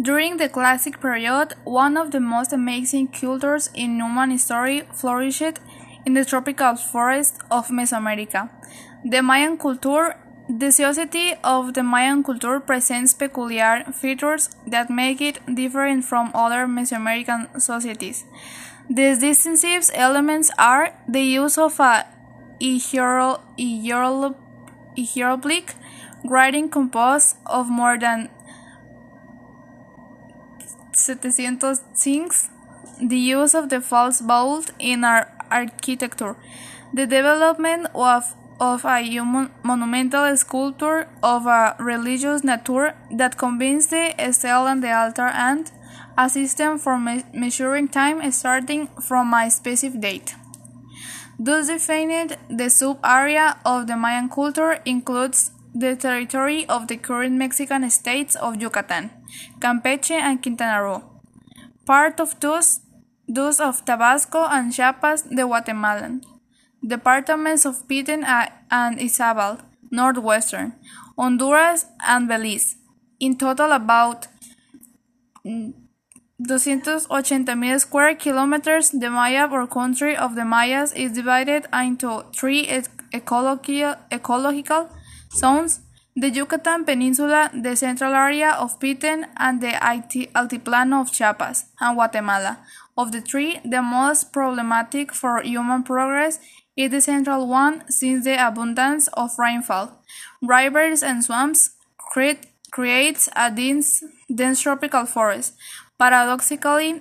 During the Classic period, one of the most amazing cultures in human history flourished in the tropical forests of Mesoamerica. The Mayan culture the society of the Mayan culture presents peculiar features that make it different from other Mesoamerican societies. These distinctive elements are the use of a hieroglyphic writing composed of more than 700 things, the use of the false vault in our architecture, the development of of a human monumental sculpture of a religious nature that combines the stele and the altar and a system for me measuring time starting from a specific date. Thus defined, the sub-area of the Mayan culture includes the territory of the current Mexican states of Yucatan, Campeche, and Quintana Roo, part of those, those of Tabasco and Chiapas, the Guatemalan departments of Petén and Izabal, Northwestern, Honduras, and Belize. In total, about 280,000 square kilometers, the Mayab or country of the Mayas is divided into three ecological, ecological zones the Yucatan Peninsula, the central area of Petén, and the Altiplano of Chiapas and Guatemala. Of the three, the most problematic for human progress is the central one since the abundance of rainfall, rivers, and swamps create, creates a dense, dense tropical forest. Paradoxically,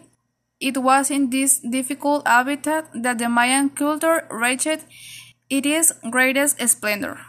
it was in this difficult habitat that the Mayan culture reached its greatest splendor.